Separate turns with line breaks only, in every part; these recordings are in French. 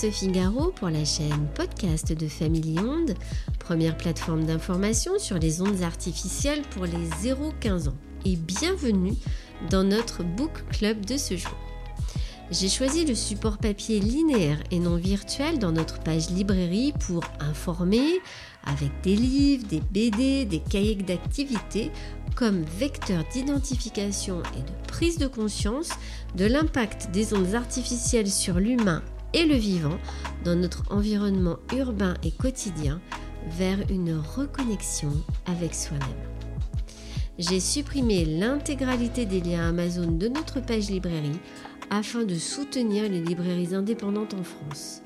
Sophie Garot pour la chaîne podcast de Family Onde, première plateforme d'information sur les ondes artificielles pour les 0-15 ans. Et bienvenue dans notre book club de ce jour. J'ai choisi le support papier linéaire et non virtuel dans notre page librairie pour informer avec des livres, des BD, des cahiers d'activité comme vecteur d'identification et de prise de conscience de l'impact des ondes artificielles sur l'humain et le vivant dans notre environnement urbain et quotidien vers une reconnexion avec soi-même. J'ai supprimé l'intégralité des liens Amazon de notre page librairie afin de soutenir les librairies indépendantes en France.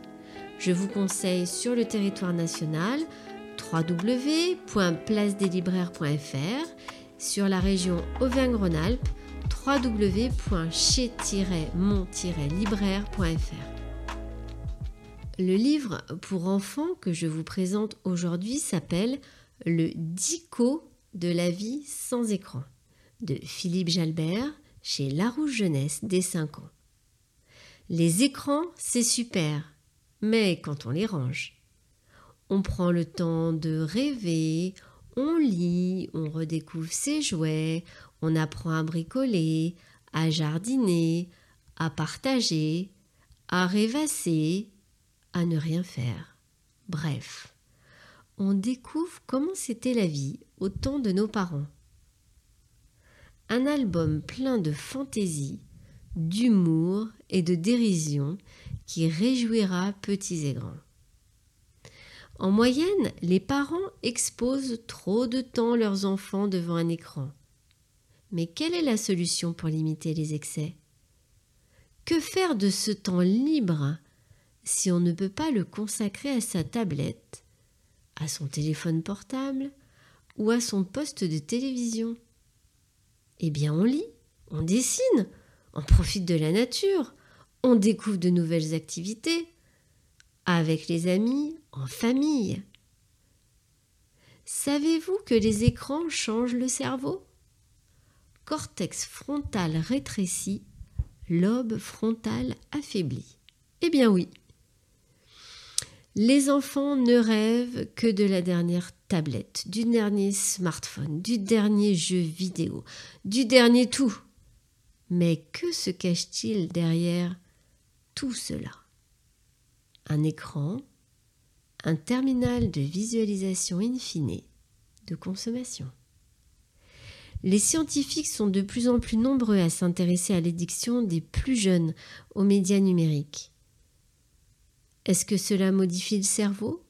Je vous conseille sur le territoire national www.placedeslibraires.fr, sur la région Auvergne-Rhône-Alpes www.chez-mon-libraire.fr. Le livre pour enfants que je vous présente aujourd'hui s'appelle Le Dico de la vie sans écran de Philippe Jalbert chez Larouche Jeunesse des 5 ans. Les écrans, c'est super, mais quand on les range. On prend le temps de rêver, on lit, on redécouvre ses jouets, on apprend à bricoler, à jardiner, à partager, à rêvasser, à ne rien faire. Bref, on découvre comment c'était la vie au temps de nos parents. Un album plein de fantaisie, d'humour et de dérision qui réjouira petits et grands. En moyenne, les parents exposent trop de temps leurs enfants devant un écran. Mais quelle est la solution pour limiter les excès? Que faire de ce temps libre si on ne peut pas le consacrer à sa tablette, à son téléphone portable ou à son poste de télévision Eh bien on lit, on dessine, on profite de la nature, on découvre de nouvelles activités, avec les amis, en famille. Savez-vous que les écrans changent le cerveau? Cortex frontal rétréci, lobe frontal affaibli. Eh bien oui. Les enfants ne rêvent que de la dernière tablette, du dernier smartphone, du dernier jeu vidéo, du dernier tout. Mais que se cache-t-il derrière tout cela? Un écran, un terminal de visualisation in fine, de consommation. Les scientifiques sont de plus en plus nombreux à s'intéresser à l'édiction des plus jeunes aux médias numériques. Est-ce que cela modifie le cerveau?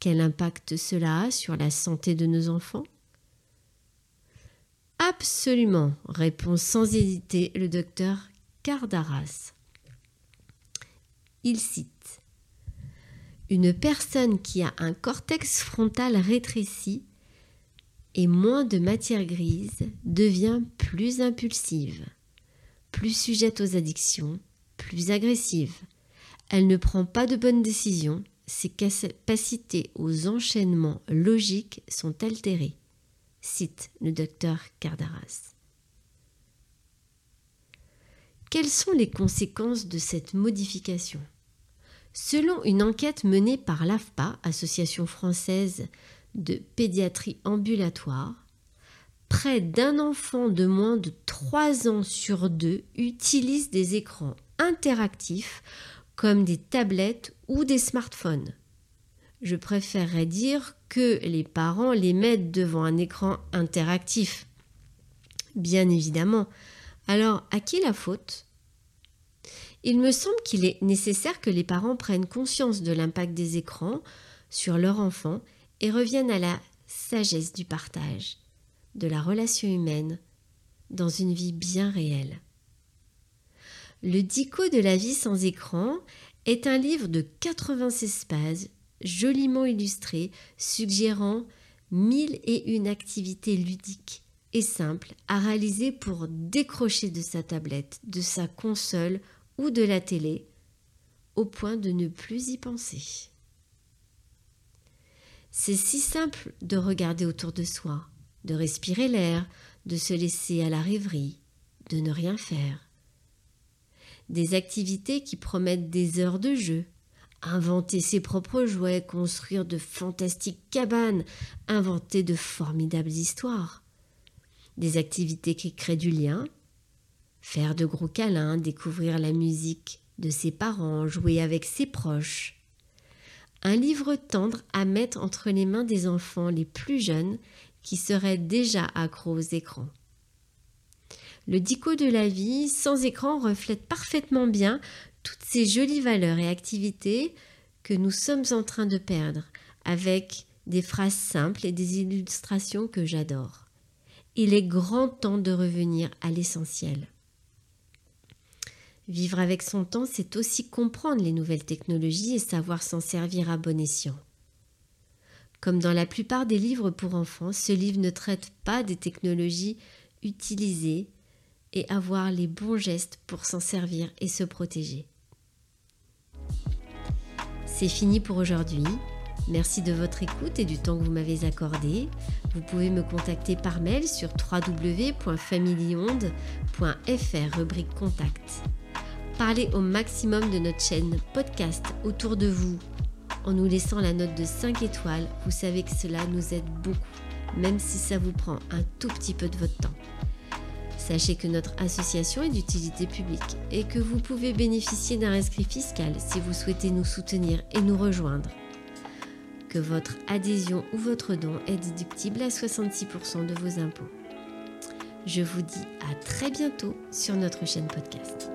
Quel impact cela a sur la santé de nos enfants? Absolument, répond sans hésiter le docteur Cardaras. Il cite Une personne qui a un cortex frontal rétréci et moins de matière grise devient plus impulsive, plus sujette aux addictions, plus agressive. Elle ne prend pas de bonnes décisions, ses capacités aux enchaînements logiques sont altérées. Cite le docteur Cardaras. Quelles sont les conséquences de cette modification? Selon une enquête menée par l'AFPA, Association française de pédiatrie ambulatoire, près d'un enfant de moins de 3 ans sur deux utilise des écrans interactifs comme des tablettes ou des smartphones. Je préférerais dire que les parents les mettent devant un écran interactif. Bien évidemment. Alors, à qui la faute? Il me semble qu'il est nécessaire que les parents prennent conscience de l'impact des écrans sur leur enfant et reviennent à la sagesse du partage, de la relation humaine, dans une vie bien réelle. Le Dico de la vie sans écran est un livre de 86 pages joliment illustré, suggérant mille et une activités ludiques et simples à réaliser pour décrocher de sa tablette, de sa console ou de la télé, au point de ne plus y penser. C'est si simple de regarder autour de soi, de respirer l'air, de se laisser à la rêverie, de ne rien faire. Des activités qui promettent des heures de jeu, inventer ses propres jouets, construire de fantastiques cabanes, inventer de formidables histoires. Des activités qui créent du lien, faire de gros câlins, découvrir la musique de ses parents, jouer avec ses proches. Un livre tendre à mettre entre les mains des enfants les plus jeunes qui seraient déjà accros aux écrans. Le dico de la vie sans écran reflète parfaitement bien toutes ces jolies valeurs et activités que nous sommes en train de perdre avec des phrases simples et des illustrations que j'adore. Il est grand temps de revenir à l'essentiel. Vivre avec son temps, c'est aussi comprendre les nouvelles technologies et savoir s'en servir à bon escient. Comme dans la plupart des livres pour enfants, ce livre ne traite pas des technologies utilisées avoir les bons gestes pour s'en servir et se protéger. C'est fini pour aujourd'hui. Merci de votre écoute et du temps que vous m'avez accordé. Vous pouvez me contacter par mail sur www.familionde.fr rubrique contact. Parlez au maximum de notre chaîne podcast autour de vous en nous laissant la note de 5 étoiles. Vous savez que cela nous aide beaucoup, même si ça vous prend un tout petit peu de votre temps. Sachez que notre association est d'utilité publique et que vous pouvez bénéficier d'un rescrit fiscal si vous souhaitez nous soutenir et nous rejoindre. Que votre adhésion ou votre don est déductible à 66% de vos impôts. Je vous dis à très bientôt sur notre chaîne podcast.